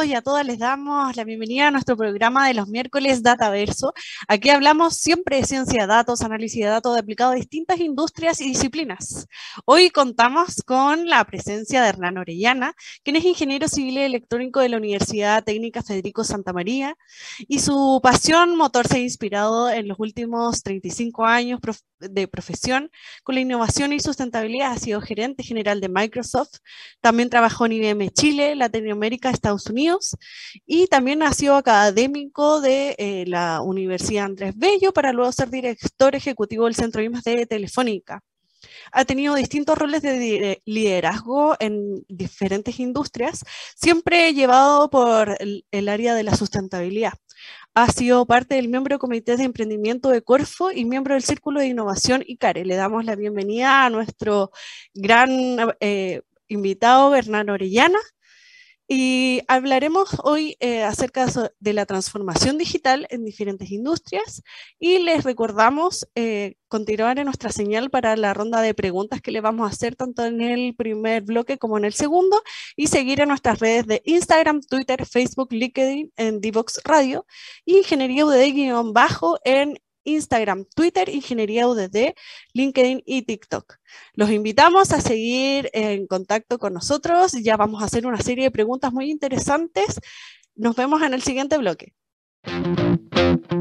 Todos y a todas. Les damos la bienvenida a nuestro programa de los miércoles Dataverso. Aquí hablamos siempre de ciencia de datos, análisis de datos aplicado a distintas industrias y disciplinas. Hoy contamos con la presencia de Hernán Orellana, quien es ingeniero civil y electrónico de la Universidad Técnica Federico Santa María y su pasión motor se ha inspirado en los últimos 35 años de profesión con la innovación y sustentabilidad. Ha sido gerente general de Microsoft, también trabajó en IBM Chile, Latinoamérica, Estados Unidos y también ha sido académico de eh, la Universidad Andrés Bello para luego ser director ejecutivo del Centro de Telefónica. Ha tenido distintos roles de liderazgo en diferentes industrias, siempre llevado por el área de la sustentabilidad. Ha sido parte del miembro del Comité de Emprendimiento de Corfo y miembro del Círculo de Innovación ICARE. Le damos la bienvenida a nuestro gran eh, invitado, Bernardo Orellana. Y hablaremos hoy eh, acerca de la transformación digital en diferentes industrias. Y les recordamos eh, continuar en nuestra señal para la ronda de preguntas que le vamos a hacer tanto en el primer bloque como en el segundo. Y seguir en nuestras redes de Instagram, Twitter, Facebook, LinkedIn, en Divox Radio. Y Ingeniería UDD-bajo en Instagram, Twitter, Ingeniería UDD, LinkedIn y TikTok. Los invitamos a seguir en contacto con nosotros. Ya vamos a hacer una serie de preguntas muy interesantes. Nos vemos en el siguiente bloque.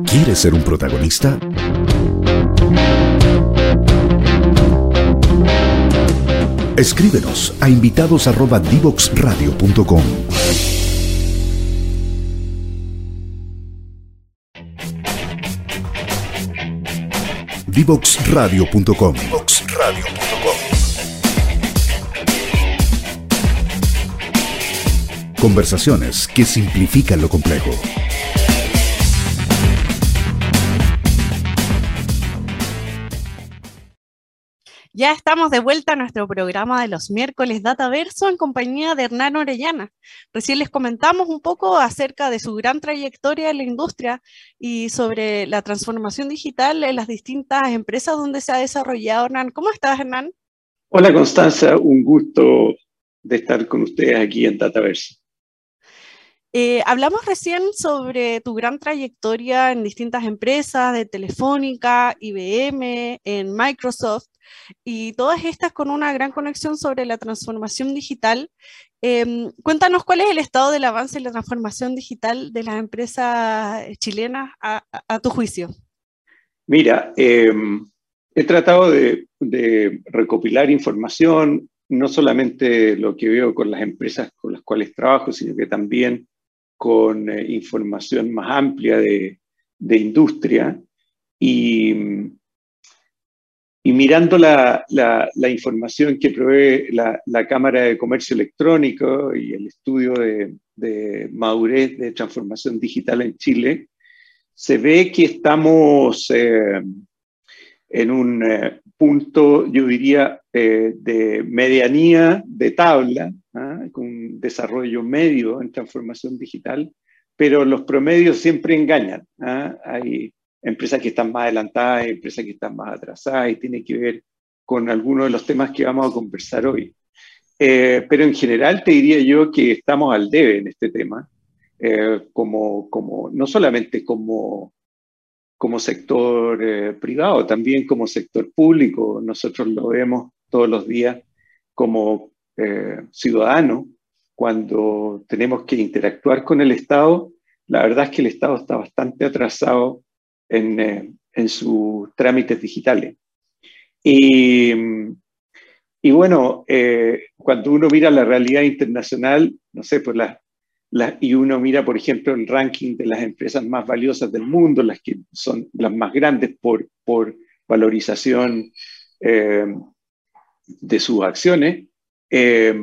¿Quieres ser un protagonista? Escríbenos a invitados@divoxradio.com. Divoxradio.com. Conversaciones que simplifican lo complejo. Ya estamos de vuelta a nuestro programa de los miércoles Dataverso en compañía de Hernán Orellana. Recién les comentamos un poco acerca de su gran trayectoria en la industria y sobre la transformación digital en las distintas empresas donde se ha desarrollado. Hernán, ¿cómo estás, Hernán? Hola, Constanza. Un gusto de estar con ustedes aquí en Dataverso. Eh, hablamos recién sobre tu gran trayectoria en distintas empresas de Telefónica, IBM, en Microsoft y todas estas con una gran conexión sobre la transformación digital. Em, cuéntanos cuál es el estado del avance en la transformación digital de las empresas chilenas a, tu juicio. Mira, em, he tratado de, recopilar información, no solamente lo que veo con las empresas con las cuales trabajo, sino que también con eh, información más amplia de, de industria. Y y mirando la, información que provee la, la, Cámara de Comercio Electrónico y el estudio de, de, madurez de transformación digital en Chile, se ve que estamos eh, en un eh, punto, yo diría, eh, de medianía de tabla, ¿ah? con un desarrollo medio en transformación digital, pero los promedios siempre engañan. ¿ah? Hay empresas que están más adelantadas, empresas que están más atrasadas, y tiene que ver con algunos de los temas que vamos a conversar hoy. Eh, pero en general te diría yo que estamos al debe en este tema, eh, como, como, no solamente como, como sector eh, privado, también como sector público. Nosotros lo vemos todos los días como ciudadanos cuando tenemos que interactuar con el Estado la verdad es que el Estado está bastante atrasado en, eh, en sus trámites digitales. Y, y bueno, eh, cuando uno mira la realidad internacional, no sé, pues la, y uno mira, por ejemplo, el ranking de las empresas más valiosas del mundo, las que son las más grandes por, por valorización eh, de sus acciones, eh,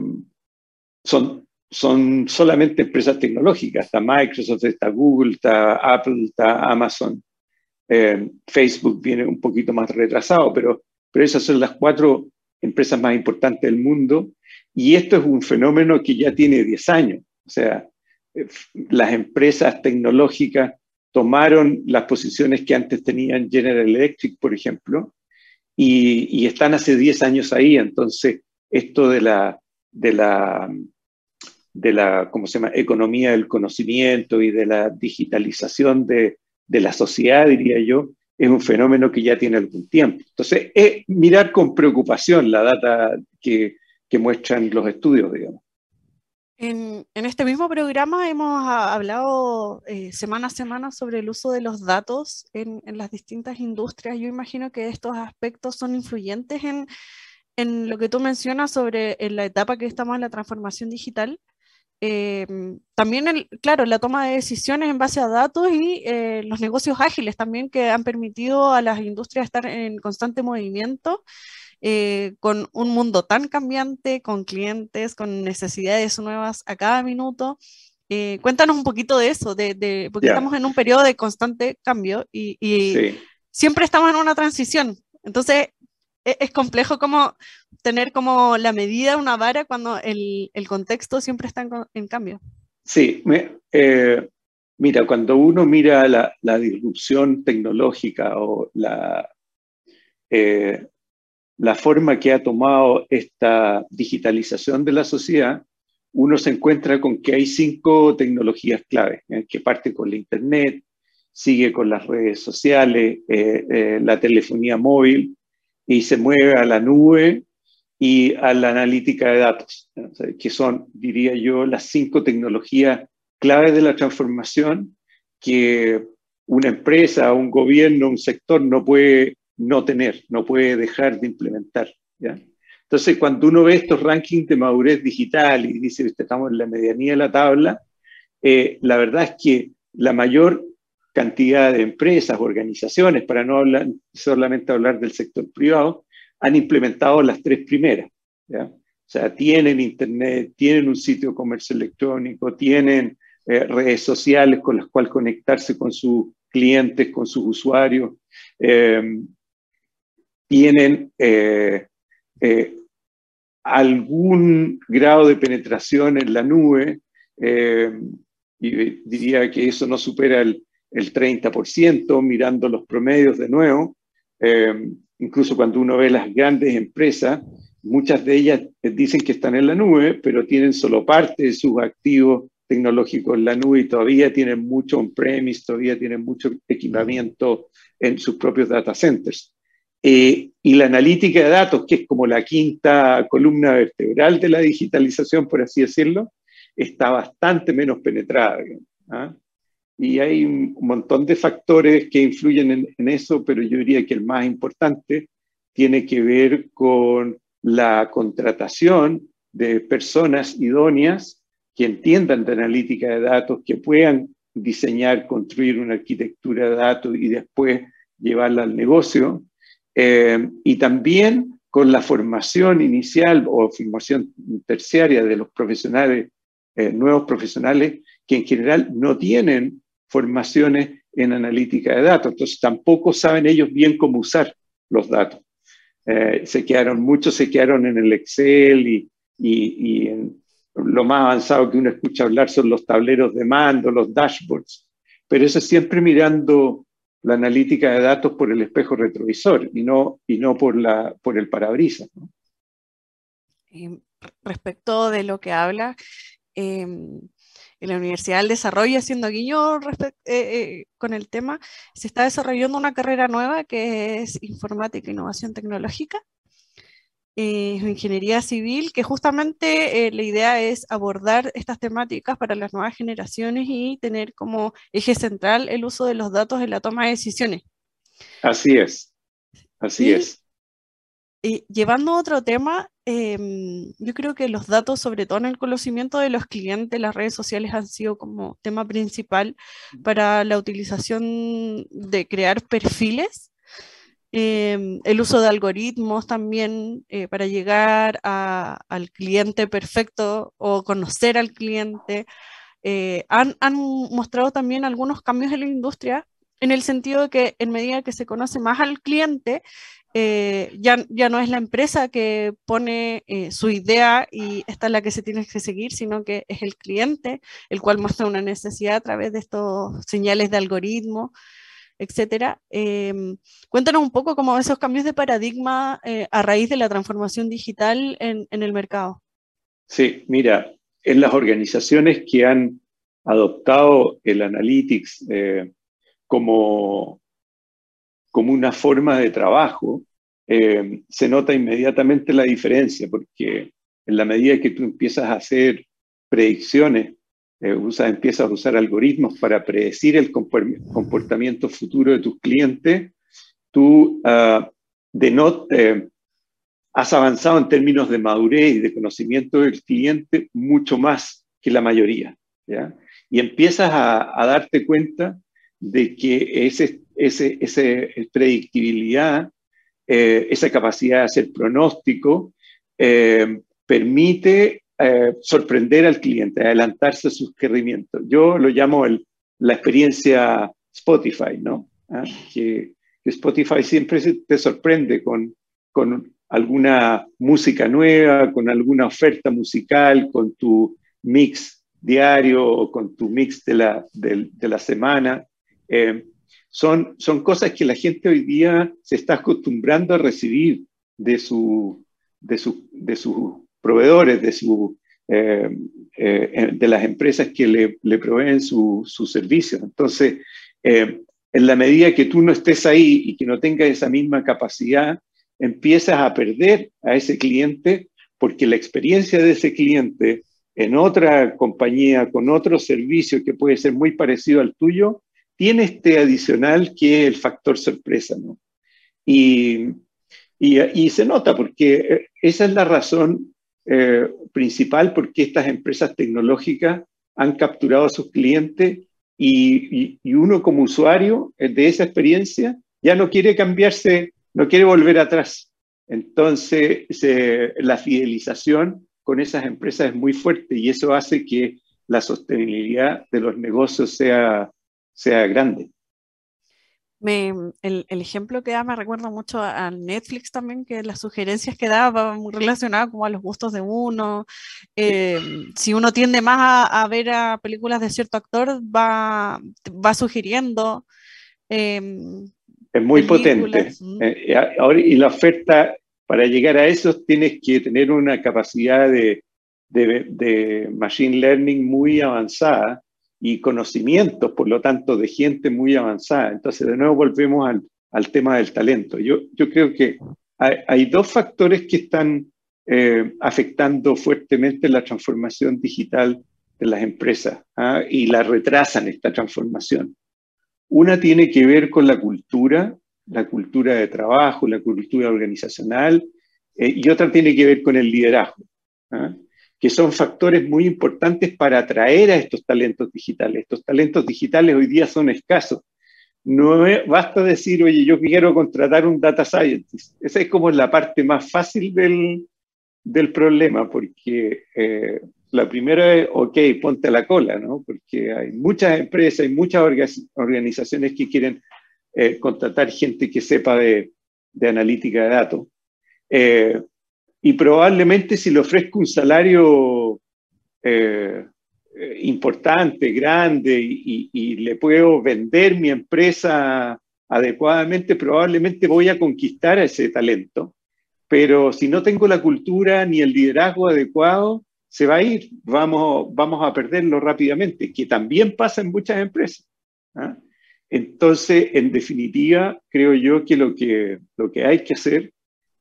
son, son solamente empresas tecnológicas. Está Microsoft, está Google, está Apple, está Amazon. Eh, Facebook viene un poquito más retrasado, pero, pero esas son las cuatro empresas más importantes del mundo. Y esto es un fenómeno que ya tiene 10 años. O sea, las empresas tecnológicas tomaron las posiciones que antes tenían General Electric, por ejemplo, y, están hace 10 años ahí. Entonces, esto de la, de la, de la ¿cómo se llama? economía del conocimiento y de la digitalización de, de la sociedad, diría yo, es un fenómeno que ya tiene algún tiempo. Entonces, es mirar con preocupación la data que, que muestran los estudios, digamos. En, este mismo programa hemos hablado eh, semana a semana sobre el uso de los datos en, las distintas industrias. Yo imagino que estos aspectos son influyentes en, lo que tú mencionas sobre la etapa que estamos en la transformación digital. Em, también, el, claro, la toma de decisiones en base a datos y eh, los negocios ágiles también que han permitido a las industrias estar en constante movimiento eh, con un mundo tan cambiante, con clientes, con necesidades nuevas a cada minuto. Eh, cuéntanos un poquito de eso, de, porque estamos en un periodo de constante cambio y, siempre estamos en una transición. Entonces, e, es, complejo como tener como la medida, una vara, cuando el, contexto siempre está en, cambio. Sí, eh, mira, cuando uno mira la, la disrupción tecnológica o la, la forma que ha tomado esta digitalización de la sociedad, uno se encuentra con que hay cinco tecnologías clave, ¿eh? que parte con la Internet, sigue con las redes sociales, eh, eh, la telefonía móvil, y se mueve a la nube y a la analítica de datos, que son, diría yo, las cinco tecnologías claves de la transformación que una empresa, un gobierno, un sector no puede no tener, no puede dejar de implementar. ¿ya? Entonces, cuando uno ve estos rankings de madurez digital y dice, estamos en la medianía de la tabla, eh, la verdad es que la mayor cantidad de empresas, organizaciones, para no hablar, solamente hablar del sector privado, han implementado las tres primeras. ¿ya? O sea, tienen internet, tienen un sitio de comercio electrónico, tienen eh, redes sociales con las cuales conectarse con sus clientes, con sus usuarios. Eh, tienen eh, eh, algún grado de penetración en la nube, eh, y diría que eso no supera el, el 30%, mirando los promedios de nuevo. Incluso cuando uno ve las grandes empresas, muchas de ellas dicen que están en la nube, pero tienen solo parte de sus activos tecnológicos en la nube y todavía tienen mucho on-premise, todavía tienen mucho equipamiento en sus propios data centers. Eh, y la analítica de datos, que es como la quinta columna vertebral de la digitalización, por así decirlo, está bastante menos penetrada. ¿ah? Y hay un montón de factores que influyen en, en, eso, pero yo diría que el más importante tiene que ver con la contratación de personas idóneas que entiendan de analítica de datos, que puedan diseñar, construir una arquitectura de datos y después llevarla al negocio, eh, y también con la formación inicial o formación terciaria de los profesionales, eh, nuevos profesionales, que en general no tienen formaciones en analítica de datos, entonces tampoco saben ellos bien cómo usar los datos. Eh, se quedaron, muchos se quedaron en el Excel y, y, y en lo más avanzado que uno escucha hablar son los tableros de mando, los dashboards, pero eso siempre mirando la analítica de datos por el espejo retrovisor y no, y no por, la, por el parabrisas. respecto de lo que habla, em, en la Universidad del Desarrollo, haciendo guiño eh, eh, con el tema, se está desarrollando una carrera nueva que es Informática e Innovación Tecnológica. eh, ingeniería civil, que justamente eh, la idea es abordar estas temáticas para las nuevas generaciones y tener como eje central el uso de los datos en la toma de decisiones. Así es, así es. Y llevando a otro tema, em, yo creo que los datos, sobre todo en el conocimiento de los clientes, las redes sociales han sido como tema principal para la utilización de crear perfiles Em, el uso de algoritmos también eh, para llegar al cliente perfecto o conocer al cliente. Eh, han, mostrado también algunos cambios en la industria en el sentido de que en medida que se conoce más al cliente, eh, ya, ya, no es la empresa que pone su idea y esta es la que se tiene que seguir, sino que es el cliente el cual muestra una necesidad a través de estos señales de algoritmo etcétera. Em, cuéntanos un poco cómo esos cambios de paradigma eh, a raíz de la transformación digital en, el mercado. Sí, mira, en las organizaciones que han adoptado el analytics eh, como, como una forma de trabajo, em, se nota inmediatamente la diferencia, porque en la medida que tú empiezas a hacer predicciones eh, empiezas a usar algoritmos para predecir el comportamiento futuro de tus clientes, tú uh, has avanzado en términos de madurez y de conocimiento del cliente mucho más que la mayoría. ¿ya? Y empiezas a, darte cuenta de que ese predictibilidad, eh, esa capacidad de hacer pronóstico, permite eh, sorprender al cliente, adelantarse a sus requerimientos. Yo lo llamo la experiencia Spotify, ¿no? ¿Ah? Que, Spotify siempre te sorprende con, con alguna música nueva, con alguna oferta musical, con tu mix diario o con tu mix de la, de, la semana. Eh, son, son cosas que la gente hoy día se está acostumbrando a recibir de su, de su, de su proveedores, de, su, eh, eh, de las empresas que le, le proveen sus su servicios. Entonces, eh, en la medida que tú no estés ahí y que no tengas esa misma capacidad, empiezas a perder a ese cliente porque la experiencia de ese cliente en otra compañía, con otro servicio que puede ser muy parecido al tuyo, tiene este adicional que es el factor sorpresa, ¿no? Y, y, y, se nota porque esa es la razón eh, principal porque estas empresas tecnológicas han capturado a sus clientes y, uno como usuario eh, de esa experiencia ya no quiere cambiarse, no quiere volver atrás. Entonces, la fidelización con esas empresas es muy fuerte y eso hace que la sostenibilidad de los negocios sea, sea grande el, ejemplo que da me recuerda mucho a, Netflix también, que las sugerencias que da van muy relacionadas como a los gustos de uno. Eh, si uno tiende más a, ver a películas de cierto actor, va, va sugiriendo. Em, es muy potente. Eh, y la oferta, para llegar a eso, tienes que tener una capacidad de, de machine learning muy avanzada y conocimientos, por lo tanto, de gente muy avanzada. Entonces, de nuevo volvemos al, al tema del talento. Yo, yo creo que hay, dos factores que están eh, afectando fuertemente la transformación digital de las empresas ¿ah? y la retrasan esta transformación. Una tiene que ver con la cultura, la cultura de trabajo, la cultura organizacional, eh, y otra tiene que ver con el liderazgo. ¿ah? Que son factores muy importantes para atraer a estos talentos digitales. Estos talentos digitales hoy día son escasos. No basta decir, oye, yo quiero contratar un data scientist. Esa es como la parte más fácil del, del problema, porque eh, la primera es, ok, ponte la cola, ¿no? Porque hay muchas empresas, hay muchas organizaciones que quieren eh, contratar gente que sepa de, de analítica de datos. Eh, y probablemente si le ofrezco un salario eh, eh, importante, grande y, le puedo vender mi empresa adecuadamente, probablemente voy a conquistar a ese talento. Pero si no tengo la cultura ni el liderazgo adecuado, se va a ir, vamos, vamos a perderlo rápidamente, que también pasa en muchas empresas. ¿ah? Entonces, en definitiva, creo yo que lo, que lo que hay que hacer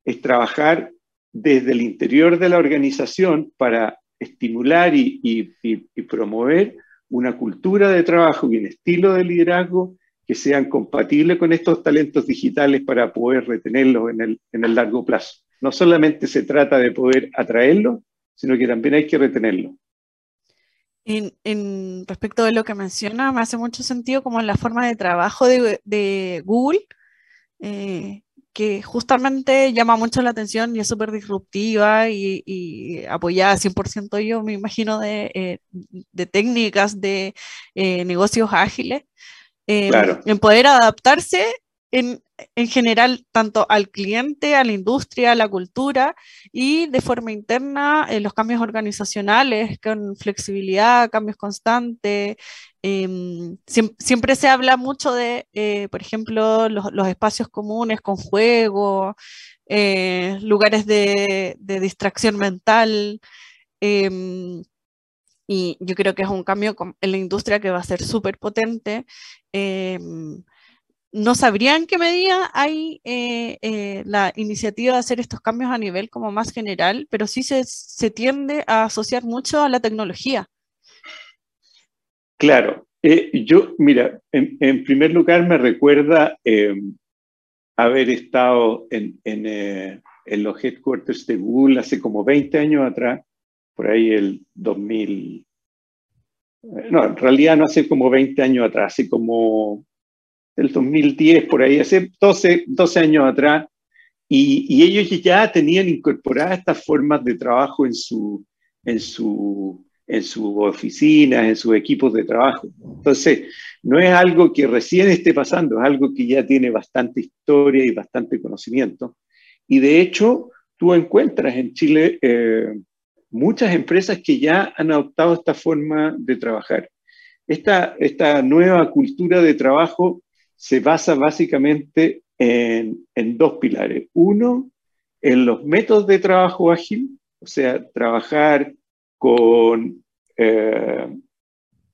es trabajar desde el interior de la organización para estimular y, promover una cultura de trabajo y un estilo de liderazgo que sean compatibles con estos talentos digitales para poder retenerlos en el, largo plazo. No solamente se trata de poder atraerlos, sino que también hay que retenerlos. En, respecto de lo que menciona, me hace mucho sentido como la forma de trabajo de, Google, eh, que justamente llama mucho la atención y es súper disruptiva y, apoyada 100% yo me imagino de, eh, técnicas de eh, negocios ágiles, en poder adaptarse en, general tanto al cliente, a la industria, a la cultura y de forma interna en los cambios organizacionales con flexibilidad, cambios constantes. Em, siempre, se habla mucho de, eh, por ejemplo, los, espacios comunes con juego, eh, lugares de, distracción mental. Em, y yo creo que es un cambio en la industria que va a ser súper potente. Em, no sabría en qué medida hay eh, eh, la iniciativa de hacer estos cambios a nivel como más general, pero sí se, tiende a asociar mucho a la tecnología. Claro, eh, yo, mira, en, primer lugar me recuerda haber estado en, en los headquarters de Google hace como 20 años atrás, por ahí el 2000, no, en realidad no hace como 20 años atrás, hace como del 2010, por ahí, hace 12, 12 años atrás, y, ellos ya tenían incorporadas estas formas de trabajo en su, en su, en sus oficinas, en sus equipos de trabajo. Entonces, no es algo que recién esté pasando, es algo que ya tiene bastante historia y bastante conocimiento. Y de hecho, tú encuentras en Chile eh, muchas empresas que ya han adoptado esta forma de trabajar. Esta, esta nueva cultura de trabajo se basa básicamente en, dos pilares. Uno, en los métodos de trabajo ágil, o sea, trabajar con, eh,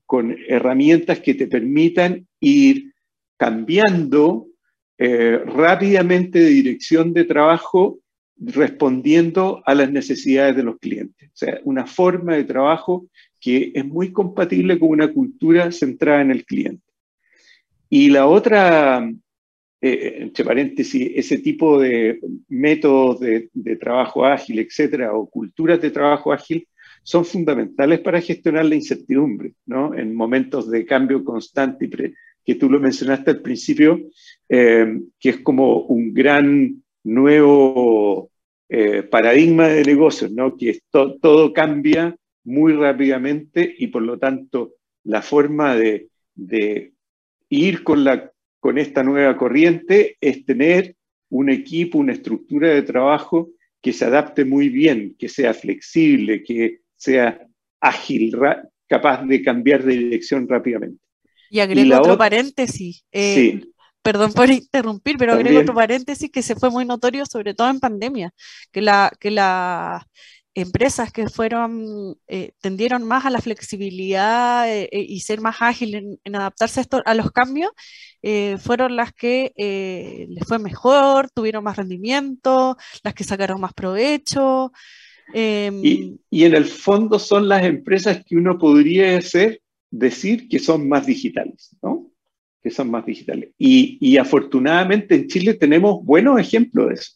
con herramientas que te permitan ir cambiando eh, rápidamente de dirección de trabajo respondiendo a las necesidades de los clientes. O sea, una forma de trabajo que es muy compatible con una cultura centrada en el cliente. Y la otra, eh, entre paréntesis, ese tipo de métodos de, trabajo ágil, etcétera, o culturas de trabajo ágil, son fundamentales para gestionar la incertidumbre, ¿no? En momentos de cambio constante, y que tú lo mencionaste al principio, eh, que es como un gran nuevo eh, paradigma de negocios, ¿no? Que todo cambia muy rápidamente y por lo tanto la forma de, de ir con, la, con esta nueva corriente es tener un equipo, una estructura de trabajo que se adapte muy bien, que sea flexible, que sea ágil, capaz de cambiar de dirección rápidamente. Y agrego otro paréntesis. Eh, perdón por interrumpir, pero agrego otro paréntesis que se fue muy notorio, sobre todo en pandemia, que la, que la empresas que fueron, eh, tendieron más a la flexibilidad eh, eh, y ser más ágiles en, adaptarse a, los cambios, fueron las que les fue mejor, tuvieron más rendimiento, las que sacaron más provecho. Em, y, y, en el fondo son las empresas que uno podría ser, decir que son más digitales, ¿no? Que son más digitales. Y, y afortunadamente en Chile tenemos buenos ejemplos de eso.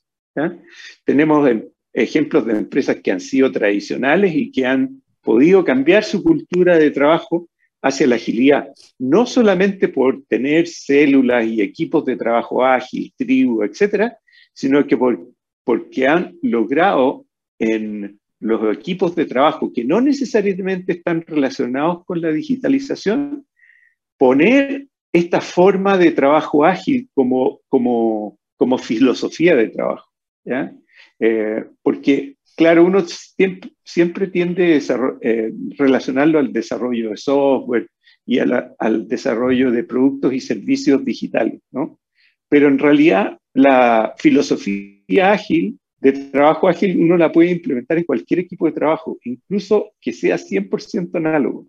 Tenemos ejemplos de empresas que han sido tradicionales y que han podido cambiar su cultura de trabajo hacia la agilidad, no solamente por tener células y equipos de trabajo ágil, tribu, etcétera, sino que por, porque han logrado en los equipos de trabajo que no necesariamente están relacionados con la digitalización, poner esta forma de trabajo ágil como, como, como filosofía de trabajo. ¿ya? Eh, porque, claro, uno siempre, tiende a eh, relacionarlo al desarrollo de software y al desarrollo de productos y servicios digitales, ¿no? Pero en realidad la filosofía ágil, de trabajo ágil, uno la puede implementar en cualquier equipo de trabajo, incluso que sea 100% análogo.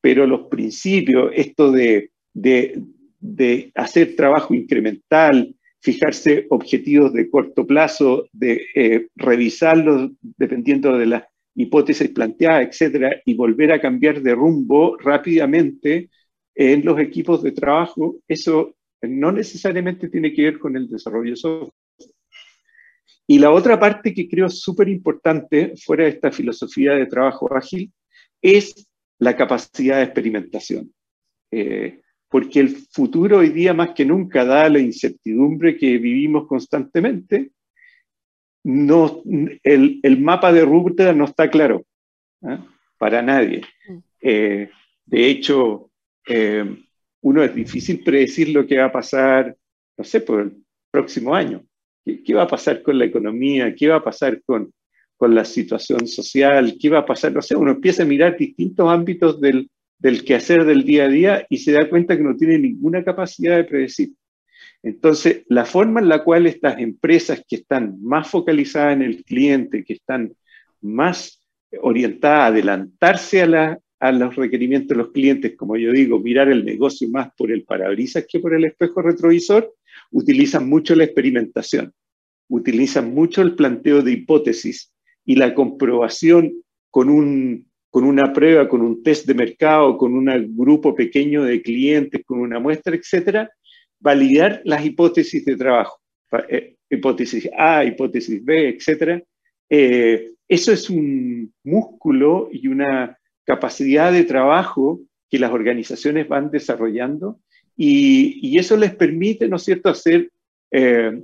Pero los principios, esto de, de, de hacer trabajo incremental, fijarse objetivos de corto plazo, de eh, revisarlos dependiendo de las hipótesis planteadas, etcétera, y volver a cambiar de rumbo rápidamente en los equipos de trabajo, eso no necesariamente tiene que ver con el desarrollo de software. Y la otra parte que creo súper importante fuera de esta filosofía de trabajo ágil es la capacidad de experimentación. Eh, porque el futuro hoy día más que nunca, da la incertidumbre que vivimos constantemente, no, el, el mapa de ruta no está claro ¿eh? para nadie. Mm. Eh, de hecho, uno es difícil predecir lo que va a pasar, no sé, por el próximo año. ¿Qué, va a pasar con la economía? ¿Qué va a pasar con, con, la situación social? ¿Qué va a pasar? No sé, uno empieza a mirar distintos ámbitos del, del quehacer del día a día y se da cuenta que no tiene ninguna capacidad de predecir. Entonces, la forma en la cual estas empresas que están más focalizadas en el cliente, que están más orientadas a adelantarse a, los requerimientos de los clientes, como yo digo, mirar el negocio más por el parabrisas que por el espejo retrovisor, utilizan mucho la experimentación, utilizan mucho el planteo de hipótesis y la comprobación con, un, con una prueba, con un test de mercado, con un grupo pequeño de clientes, con una muestra, etcétera, validar las hipótesis de trabajo, eh, hipótesis A, hipótesis B, etcétera. Eh, eso es un músculo y una capacidad de trabajo que las organizaciones van desarrollando y, eso les permite, ¿no es cierto?, hacer eh,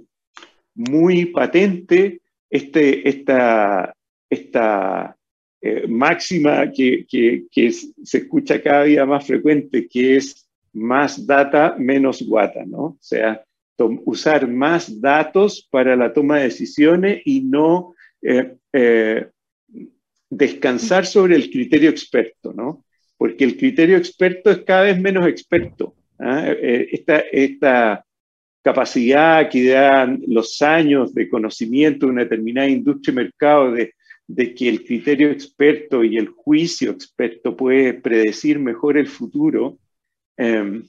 muy patente este, esta, esta eh, máxima que, que, se escucha cada día más frecuente, que es más data, menos guata, ¿no? O sea, usar más datos para la toma de decisiones y no eh, descansar sobre el criterio experto, ¿no? Porque el criterio experto es cada vez menos experto. ¿ah? Eh, esta, esta, capacidad que dan los años de conocimiento de una determinada industria y mercado de, de que el criterio experto y el juicio experto puede predecir mejor el futuro. Em,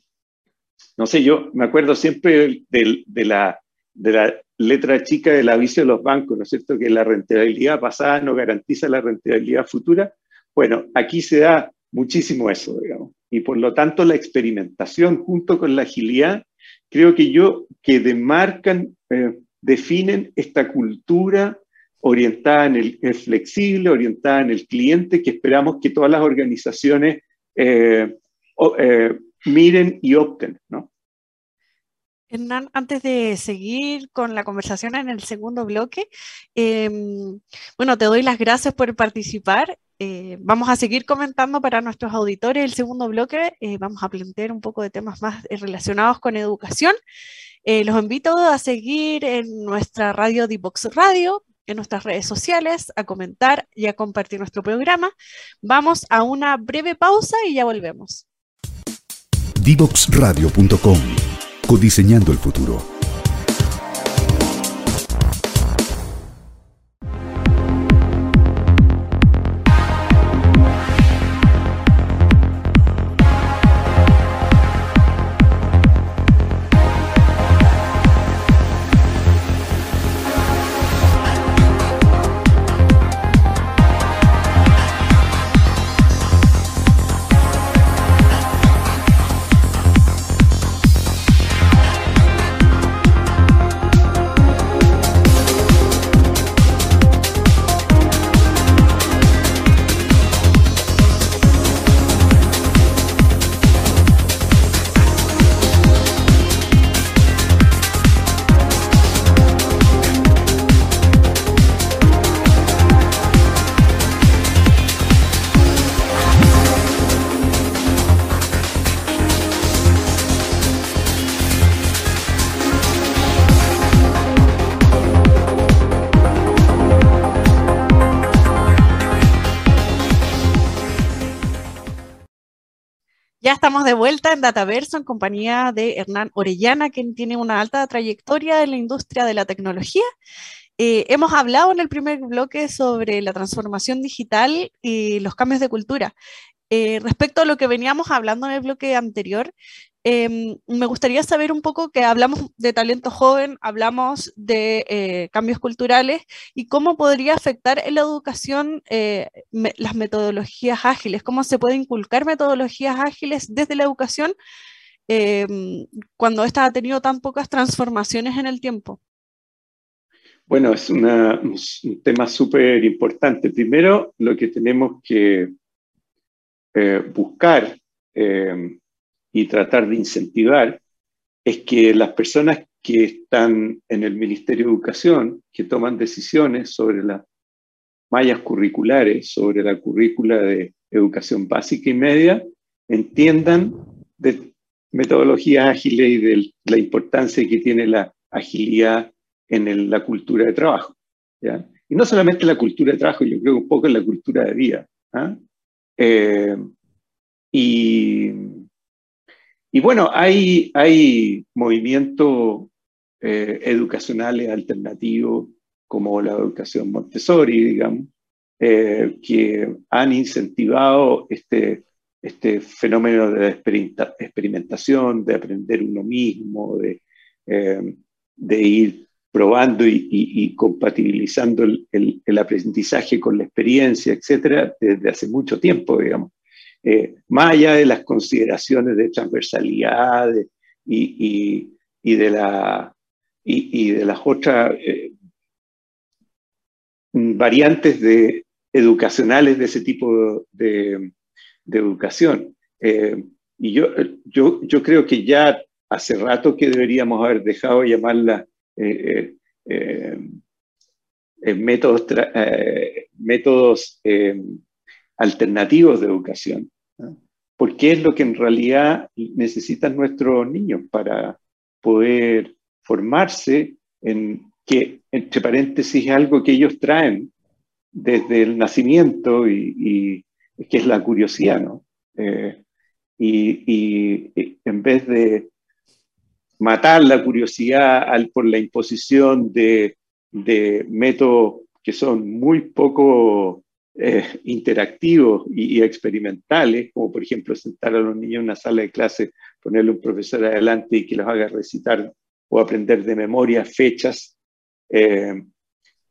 no sé, yo me acuerdo siempre de, la, de la letra chica del aviso de los bancos, ¿no es cierto? Que la rentabilidad pasada no garantiza la rentabilidad futura. Bueno, aquí se da muchísimo eso, digamos y por lo tanto la experimentación junto con la agilidad, creo que yo, que demarcan, eh, definen esta cultura orientada en el, flexible, orientada en el cliente, que esperamos que todas las organizaciones eh, eh, miren y opten. Hernán, antes de seguir con la conversación en el segundo bloque, em, bueno, te doy las gracias por participar eh, vamos a seguir comentando para nuestros auditores el segundo bloque. Vamos a plantear un poco de temas más relacionados con educación. los invito a seguir en nuestra radio Divox Radio, en nuestras redes sociales, a comentar y a compartir nuestro programa. Vamos a una breve pausa y ya volvemos. Divoxradio.com Codiseñando el futuro. Dataverso en compañía de Hernán Orellana, quien tiene una alta trayectoria en la industria de la tecnología. Eh, hemos hablado en el primer bloque sobre la transformación digital y los cambios de cultura. Eh, respecto a lo que veníamos hablando en el bloque anterior, Em, me gustaría saber un poco que hablamos de talento joven, hablamos de eh, cambios culturales y cómo podría afectar en la educación eh, las metodologías ágiles, cómo se puede inculcar metodologías ágiles desde la educación em, cuando ésta ha tenido tan pocas transformaciones en el tiempo. Bueno, es un tema súper importante. Primero, lo que tenemos que eh, buscar em, y tratar de incentivar es que las personas que están en el Ministerio de Educación, que toman decisiones sobre las mallas curriculares, sobre la currícula de educación básica y media, entiendan de metodologías ágiles y de la importancia que tiene la agilidad en la cultura de trabajo. Y no solamente la cultura de trabajo, yo creo un poco en la cultura de vida. ¿ah? Eh, y y bueno, hay, hay movimientos eh, educacionales alternativos como la educación Montessori, digamos, eh, que han incentivado este, este fenómeno de experimentación, de aprender uno mismo, de, eh, de ir probando y, compatibilizando el, el, aprendizaje con la experiencia, etcétera, desde hace mucho tiempo, digamos. Eh, más allá de las consideraciones de transversalidad y, de la, y, de las otras eh, variantes de, educacionales de ese tipo de, educación. Eh, y yo, yo, yo creo que ya hace rato que deberíamos haber dejado llamarla métodos, métodos alternativos de educación, porque es lo que en realidad necesitan nuestros niños para poder formarse en que, entre paréntesis, es algo que ellos traen desde el nacimiento y, que es la curiosidad, ¿no? Eh, y, en vez de matar la curiosidad al, por la imposición de métodos que son muy poco eh, interactivos y, experimentales, como por ejemplo sentar a los niños en una sala de clase, ponerle un profesor adelante y que los haga recitar o aprender de memoria fechas. Eh,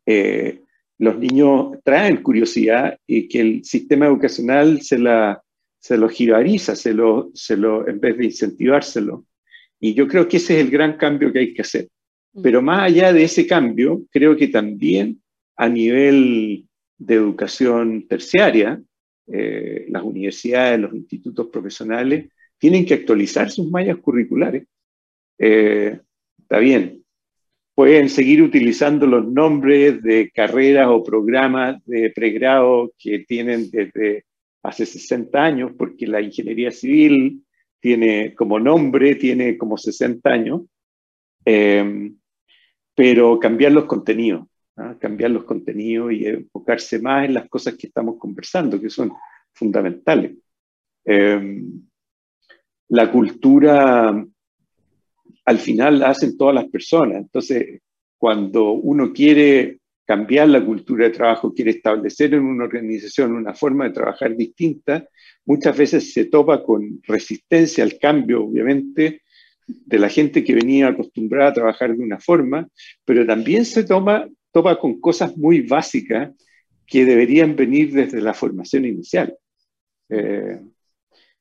eh, los niños traen curiosidad y que el sistema educacional se, la, se lo girariza, se lo, se lo, en vez de incentivárselo. Y yo creo que ese es el gran cambio que hay que hacer. Mm. Pero más allá de ese cambio, creo que también a nivel de educación terciaria, eh, las universidades, los institutos profesionales, tienen que actualizar sus mallas curriculares. Eh, está bien, pueden seguir utilizando los nombres de carreras o programas de pregrado que tienen desde hace 60 años, porque la ingeniería civil tiene como nombre, tiene como 60 años, eh, pero cambiar los contenidos cambiar los contenidos y enfocarse más en las cosas que estamos conversando, que son fundamentales. Em, la cultura al final la hacen todas las personas, entonces cuando uno quiere cambiar la cultura de trabajo, quiere establecer en una organización una forma de trabajar distinta, muchas veces se topa con resistencia al cambio, obviamente, de la gente que venía acostumbrada a trabajar de una forma, pero también se toma topa con cosas muy básicas que deberían venir desde la formación inicial. Eh,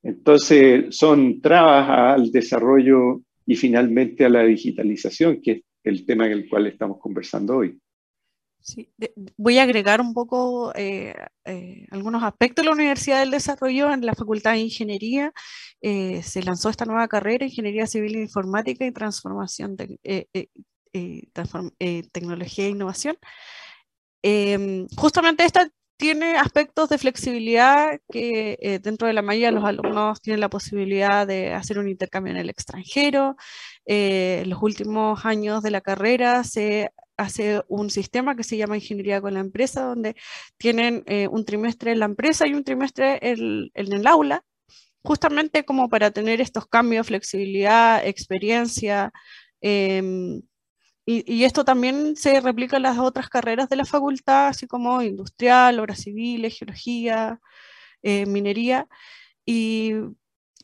entonces, son trabas al desarrollo y finalmente a la digitalización, que es el tema en el cual estamos conversando hoy. Sí. voy a agregar un poco eh, eh, algunos aspectos de la Universidad del Desarrollo. En la Facultad de Ingeniería se lanzó esta nueva carrera, Ingeniería Civil e Informática y Transformación de, eh, eh, tecnología e innovación. Em, justamente esta tiene aspectos de flexibilidad que eh, dentro de la mayoría los alumnos tienen la posibilidad de hacer un intercambio en el extranjero. en los últimos años de la carrera se hace un sistema que se llama Ingeniería con la empresa, donde tienen un trimestre en la empresa y un trimestre en, en el aula, justamente como para tener estos cambios, flexibilidad, experiencia, em, y, esto también se replica en las otras carreras de la facultad, así como industrial, obras civiles, geología, eh, minería. Y,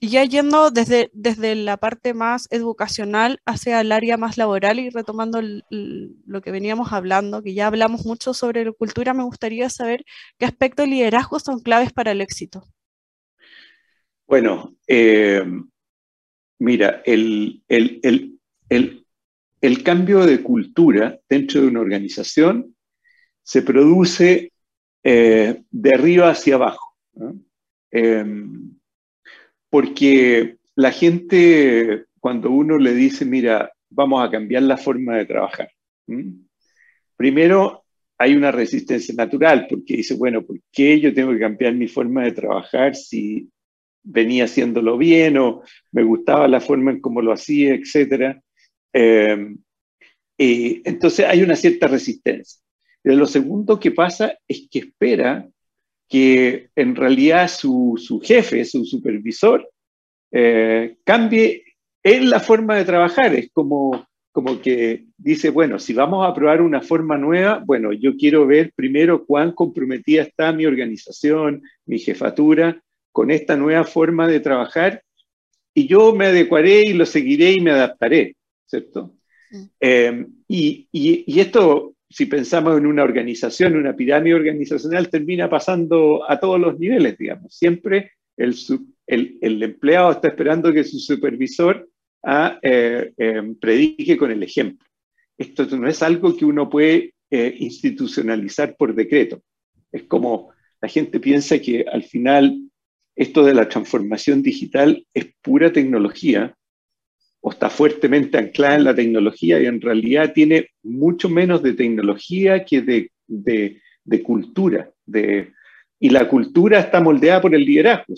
ya yendo desde, desde la parte más educacional hacia el área más laboral y retomando lo que veníamos hablando, que ya hablamos mucho sobre cultura, me gustaría saber qué aspectos de liderazgo son claves para el éxito. Bueno, eh, mira, el, el, cambio de cultura dentro de una organización se produce eh, de arriba hacia abajo. Em, porque la gente, cuando uno le dice, mira, vamos a cambiar la forma de trabajar, primero hay una resistencia natural, porque dice, bueno, ¿por qué yo tengo que cambiar mi forma de trabajar si venía haciéndolo bien o me gustaba la forma en cómo lo hacía, etcétera? Em, y entonces hay una cierta resistencia. Lo segundo que pasa es que espera que en realidad su, su jefe, su supervisor, eh, cambie en la forma de trabajar. Es como, como que dice, bueno, si vamos a probar una forma nueva, bueno, yo quiero ver primero cuán comprometida está mi organización, mi jefatura con esta nueva forma de trabajar y yo me adecuaré y lo seguiré y me adaptaré, ¿cierto? Eh, y, y, y, esto si pensamos en una organización, una pirámide organizacional, termina pasando a todos los niveles, digamos. Siempre el, el, empleado está esperando que su supervisor ah, eh, em, predique con el ejemplo. Esto no es algo que uno puede eh, institucionalizar por decreto. Es como la gente piensa que al final esto de la transformación digital es pura tecnología, o está fuertemente anclada en la tecnología y en realidad tiene mucho menos de tecnología que de, cultura. Y la cultura está moldeada por el liderazgo.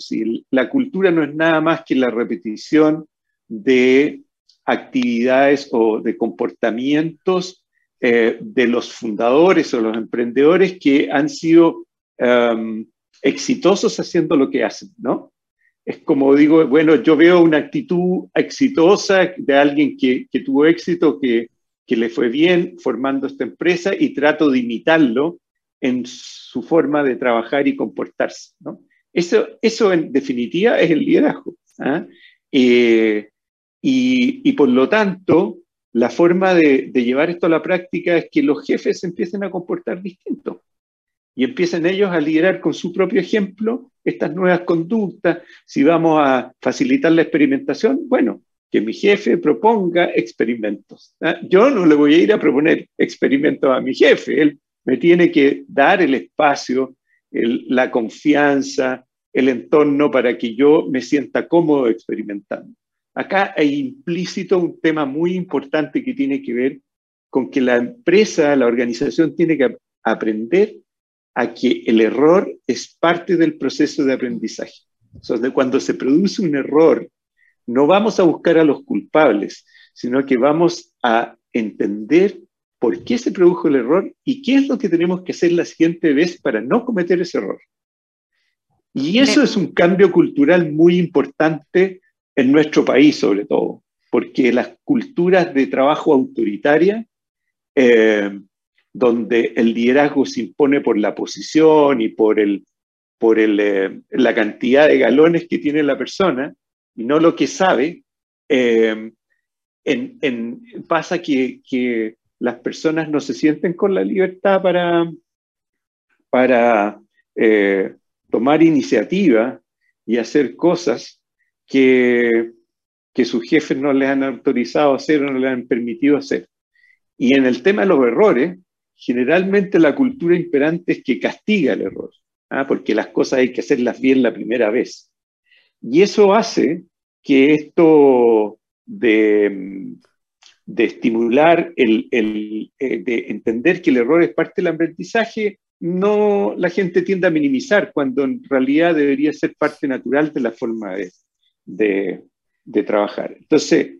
La cultura no es nada más que la repetición de actividades o de comportamientos eh, de los fundadores o los emprendedores que han sido um, exitosos haciendo lo que hacen, ¿no? Es como digo, bueno, yo veo una actitud exitosa de alguien que, que tuvo éxito, que, que, le fue bien formando esta empresa y trato de imitarlo en su forma de trabajar y comportarse. ¿no? Eso, eso en definitiva es el liderazgo. ¿ah? Eh, y, y, por lo tanto, la forma de, llevar esto a la práctica es que los jefes empiecen a comportar distinto y empiecen ellos a liderar con su propio ejemplo estas nuevas conductas, si vamos a facilitar la experimentación, bueno, que mi jefe proponga experimentos. ¿ah? Yo no le voy a ir a proponer experimentos a mi jefe, él me tiene que dar el espacio, la confianza, el entorno para que yo me sienta cómodo experimentando. Acá hay implícito un tema muy importante que tiene que ver con que la empresa, la organización tiene que aprender a que el error es parte del proceso de aprendizaje. Entonces, cuando se produce un error, no vamos a buscar a los culpables, sino que vamos a entender por qué se produjo el error y qué es lo que tenemos que hacer la siguiente vez para no cometer ese error. Y eso es un cambio cultural muy importante en nuestro país, sobre todo, porque las culturas de trabajo autoritaria eh, donde el liderazgo se impone por la posición y por, el, por el, eh, la cantidad de galones que tiene la persona y no lo que sabe, en, pasa que, las personas no se sienten con la libertad para, para eh, tomar iniciativa y hacer cosas que, que sus jefes no les han autorizado hacer o no les han permitido hacer. Y en el tema de los errores, generalmente la cultura imperante es que castiga el error, ¿ah? porque las cosas hay que hacerlas bien la primera vez. Y eso hace que esto de, de estimular, el, el, eh, de entender que el error es parte del aprendizaje, no la gente tiende a minimizar cuando en realidad debería ser parte natural de la forma de, de, de trabajar. Entonces,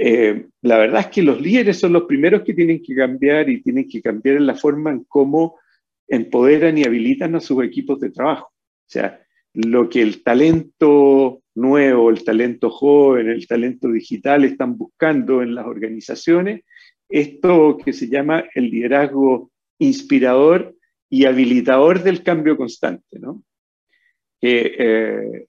eh, la verdad es que los líderes son los primeros que tienen que cambiar y tienen que cambiar en la forma en cómo empoderan y habilitan a sus equipos de trabajo. O sea, lo que el talento nuevo, el talento joven, el talento digital están buscando en las organizaciones, esto que se llama el liderazgo inspirador y habilitador del cambio constante, ¿no? Eh,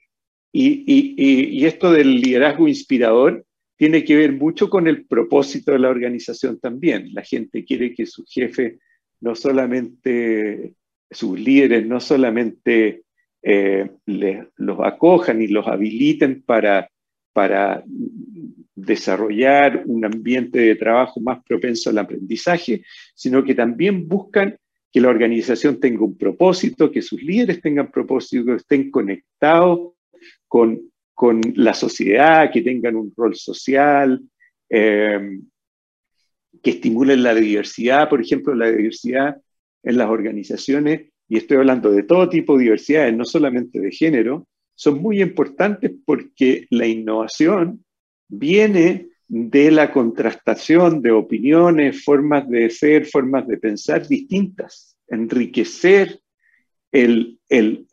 y, esto del liderazgo inspirador tiene que ver mucho con el propósito de la organización también. La gente quiere que su jefe no solamente, sus líderes no solamente eh, los acojan y los habiliten para, para desarrollar un ambiente de trabajo más propenso al aprendizaje, sino que también buscan que la organización tenga un propósito, que sus líderes tengan propósito, que estén conectados con, con la sociedad, que tengan un rol social, eh, que estimulen la diversidad, por ejemplo, la diversidad en las organizaciones, y estoy hablando de todo tipo de diversidades, no solamente de género, son muy importantes porque la innovación viene de la contrastación de opiniones, formas de ser, formas de pensar distintas, enriquecer el, el,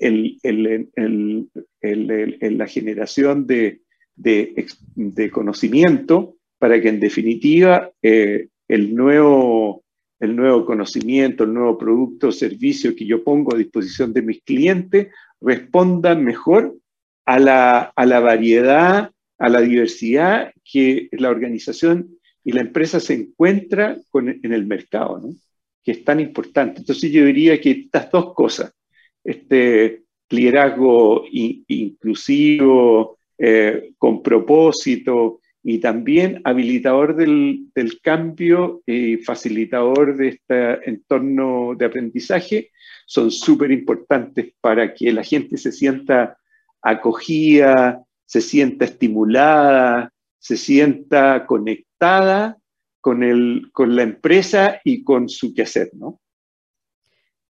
la generación de, de, conocimiento para que en definitiva eh, el, nuevo, el nuevo conocimiento, el nuevo producto o servicio que yo pongo a disposición de mis clientes responda mejor a la, a la variedad a la diversidad que la organización y la empresa se encuentra con, en el mercado, ¿no? que es tan importante. Entonces yo diría que estas dos cosas, este liderazgo inclusivo, eh, con propósito y también habilitador del, cambio y facilitador de este entorno de aprendizaje, son súper importantes para que la gente se sienta acogida, se sienta estimulada, se sienta conectada con, el, con la empresa y con su quehacer, ¿no?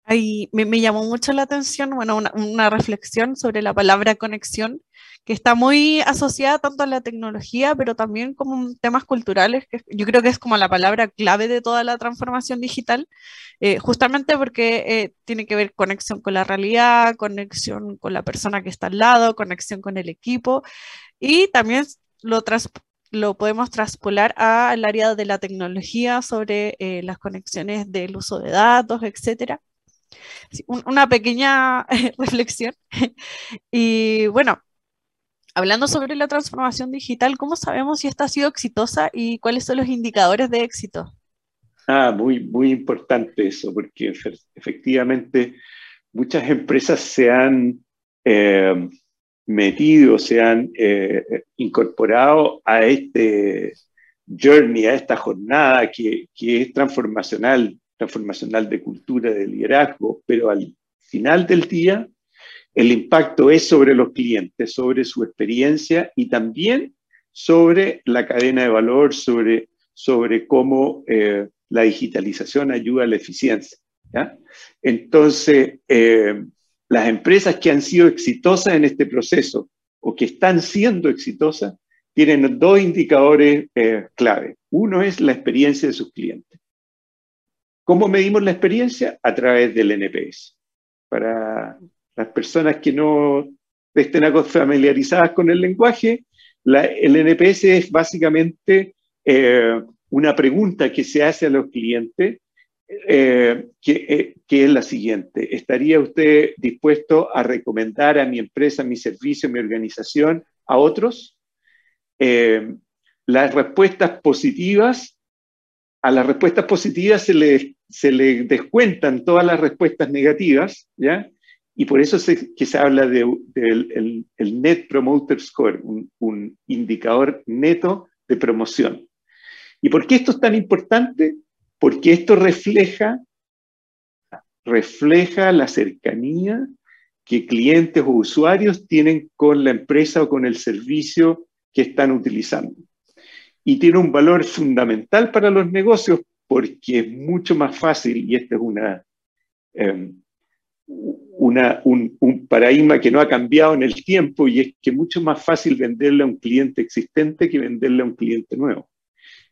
Ahí me, llamó mucho la atención, bueno, una, reflexión sobre la palabra conexión, que está muy asociada tanto a la tecnología, pero también como temas culturales, que yo creo que es como la palabra clave de toda la transformación digital, eh, justamente porque eh, tiene que ver conexión con la realidad, conexión con la persona que está al lado, conexión con el equipo, y también lo, lo podemos traspolar al área de la tecnología sobre eh, las conexiones del uso de datos, etcétera una pequeña reflexión. y bueno, hablando sobre la transformación digital, ¿cómo sabemos si esta ha sido exitosa y cuáles son los indicadores de éxito? Ah, muy, muy importante eso, porque efectivamente muchas empresas se han eh, metido, se han eh, incorporado a este journey, a esta jornada que, que es transformacional transformacional de cultura, de liderazgo, pero al final del día el impacto es sobre los clientes, sobre su experiencia y también sobre la cadena de valor, sobre, sobre cómo eh, la digitalización ayuda a la eficiencia. Entonces, eh, las empresas que han sido exitosas en este proceso o que están siendo exitosas tienen dos indicadores eh, clave. Uno es la experiencia de sus clientes. ¿Cómo medimos la experiencia? A través del NPS. Para las personas que no estén familiarizadas con el lenguaje, el NPS es básicamente eh, una pregunta que se hace a los clientes, eh, eh, que, es la siguiente. ¿Estaría usted dispuesto a recomendar a mi empresa, mi servicio, mi organización a otros? las respuestas positivas, a las respuestas positivas se les se le descuentan todas las respuestas negativas, ¿ya? Y por eso se habla del el Net Promoter Score, un, indicador neto de promoción. ¿Y por qué esto es tan importante? Porque esto refleja, refleja la cercanía que clientes o usuarios tienen con la empresa o con el servicio que están utilizando. Y tiene un valor fundamental para los negocios porque es mucho más fácil, y este es una, em, una, un, un, paradigma que no ha cambiado en el tiempo, y es que es mucho más fácil venderle a un cliente existente que venderle a un cliente nuevo.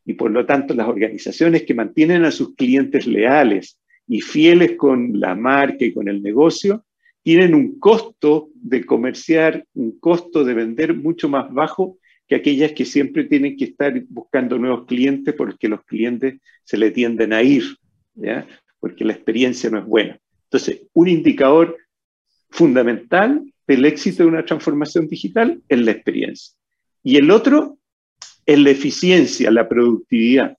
Y por lo tanto, las organizaciones que mantienen a sus clientes leales y fieles con la marca y con el negocio, tienen un costo de comerciar, un costo de vender mucho más bajo que aquellas que siempre tienen que estar buscando nuevos clientes porque los clientes se le tienden a ir, porque la experiencia no es buena. Entonces, un indicador fundamental del éxito de una transformación digital es la experiencia. Y el otro es la eficiencia, la productividad.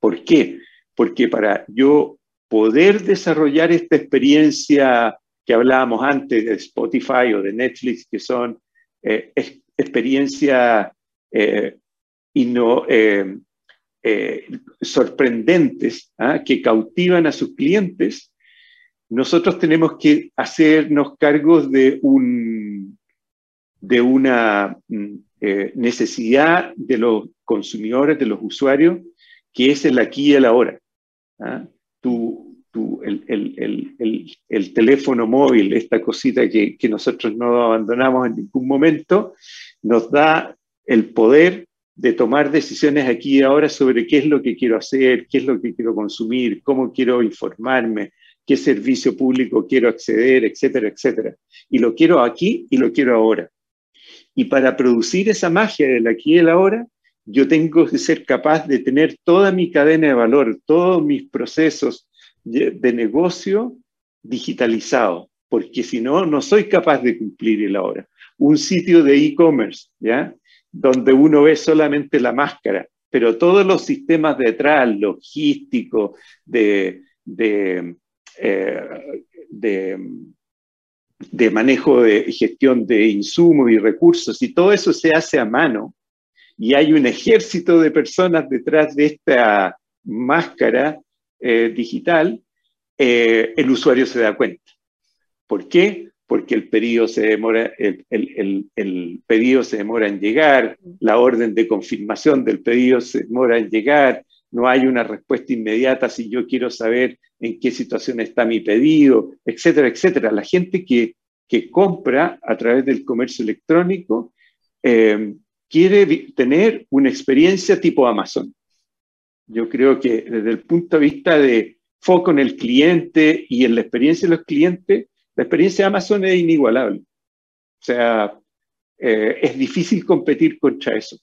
¿Por qué? Porque para yo poder desarrollar esta experiencia que hablábamos antes de Spotify o de Netflix, que son eh, experiencias eh, eh, sorprendentes, ¿ah? que cautivan a sus clientes, nosotros tenemos que hacernos cargos de, un, de una mm, necesidad de los consumidores, de los usuarios, que es el aquí y el ahora. ¿ah? El, teléfono móvil, esta cosita que, nosotros no abandonamos en ningún momento, nos da el poder de tomar decisiones aquí y ahora sobre qué es lo que quiero hacer, qué es lo que quiero consumir, cómo quiero informarme, qué servicio público quiero acceder, etcétera, etcétera. Y lo quiero aquí y lo quiero ahora. Y para producir esa magia del aquí y el ahora, yo tengo que ser capaz de tener toda mi cadena de valor, todos mis procesos, de negocio digitalizado, porque si no, no soy capaz de cumplir el ahora. Un sitio de e-commerce, ¿ya? Donde uno ve solamente la máscara, pero todos los sistemas detrás, logísticos, de, de, eh, de, de manejo de gestión de insumos y recursos, y todo eso se hace a mano, y hay un ejército de personas detrás de esta máscara eh, digital, eh, el usuario se da cuenta. ¿Por qué? Porque el pedido, se demora, el, pedido se demora en llegar, la orden de confirmación del pedido se demora en llegar, no hay una respuesta inmediata si yo quiero saber en qué situación está mi pedido, etcétera, etcétera. La gente que, que compra a través del comercio electrónico eh, quiere tener una experiencia tipo Amazon. Yo creo que desde el punto de vista de foco en el cliente y en la experiencia de los clientes, la experiencia de Amazon es inigualable. O sea, eh, es difícil competir contra eso.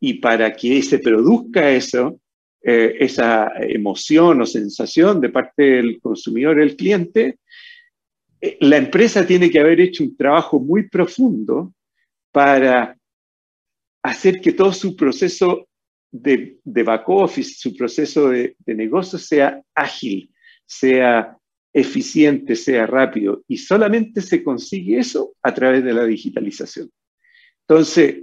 Y para que se produzca eso, eh, esa emoción o sensación de parte del consumidor, el cliente, eh, la empresa tiene que haber hecho un trabajo muy profundo para hacer que todo su proceso de, back office, su proceso de, negocio sea ágil, sea eficiente, sea rápido. Y solamente se consigue eso a través de la digitalización. Entonces,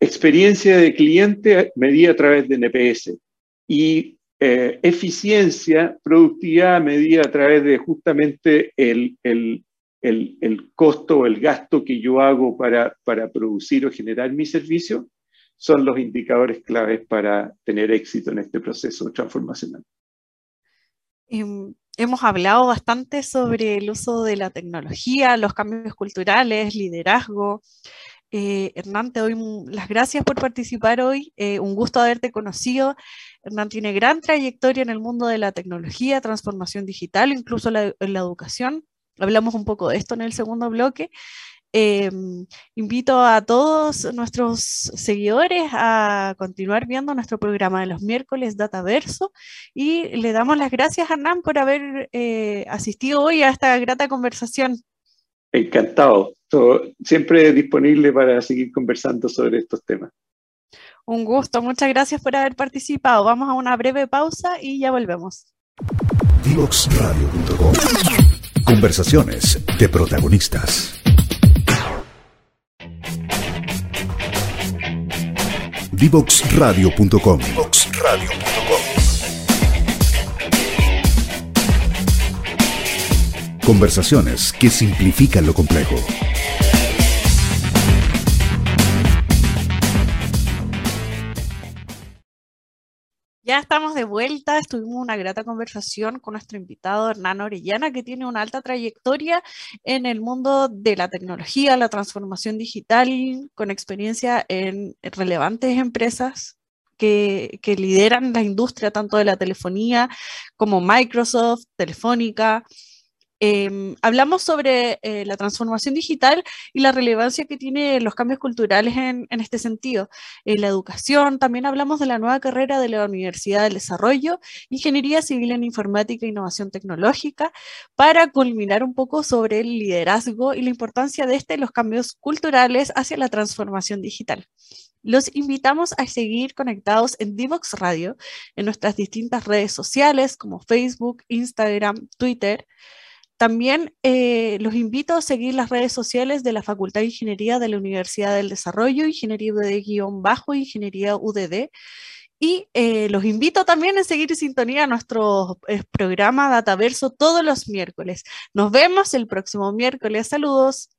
experiencia de cliente medida a través de NPS y eh, eficiencia, productividad medida a través de justamente el, el, el, costo o el gasto que yo hago para, para producir o generar mi servicio son los indicadores claves para tener éxito en este proceso transformacional. Em, hemos hablado bastante sobre el uso de la tecnología, los cambios culturales, liderazgo. Eh, Hernán, te doy las gracias por participar hoy. Eh, un gusto haberte conocido. Hernán tiene gran trayectoria en el mundo de la tecnología, transformación digital, incluso en la educación. Hablamos un poco de esto en el segundo bloque. Em, invito a todos nuestros seguidores a continuar viendo nuestro programa de los miércoles Dataverso y le damos las gracias a Hernán por haber eh, asistido hoy a esta grata conversación. Encantado, siempre disponible para seguir conversando sobre estos temas. Un gusto, muchas gracias por haber participado. Vamos a una breve pausa y ya volvemos. Conversaciones de protagonistas. Divoxradio.com. Conversaciones que simplifican lo complejo. Ya estamos de vuelta, estuvimos una grata conversación con nuestro invitado Hernán Orellana, que tiene una alta trayectoria en el mundo de la tecnología, la transformación digital, con experiencia en relevantes empresas que, lideran la industria tanto de la telefonía como Microsoft, Telefónica, Em, hablamos sobre eh, la transformación digital y la relevancia que tienen los cambios culturales en, este sentido. En la educación, también hablamos de la nueva carrera de la Universidad del Desarrollo, Ingeniería Civil en Informática e Innovación Tecnológica, para culminar un poco sobre el liderazgo y la importancia de este los cambios culturales hacia la transformación digital. Los invitamos a seguir conectados en Divox Radio, en nuestras distintas redes sociales como Facebook, Instagram, Twitter. También eh, los invito a seguir las redes sociales de la Facultad de Ingeniería de la Universidad del Desarrollo, Ingeniería UD-Bajo, Ingeniería UDD. Y eh, los invito también a seguir en sintonía a nuestro eh, programa Dataverso todos los miércoles. Nos vemos el próximo miércoles. Saludos.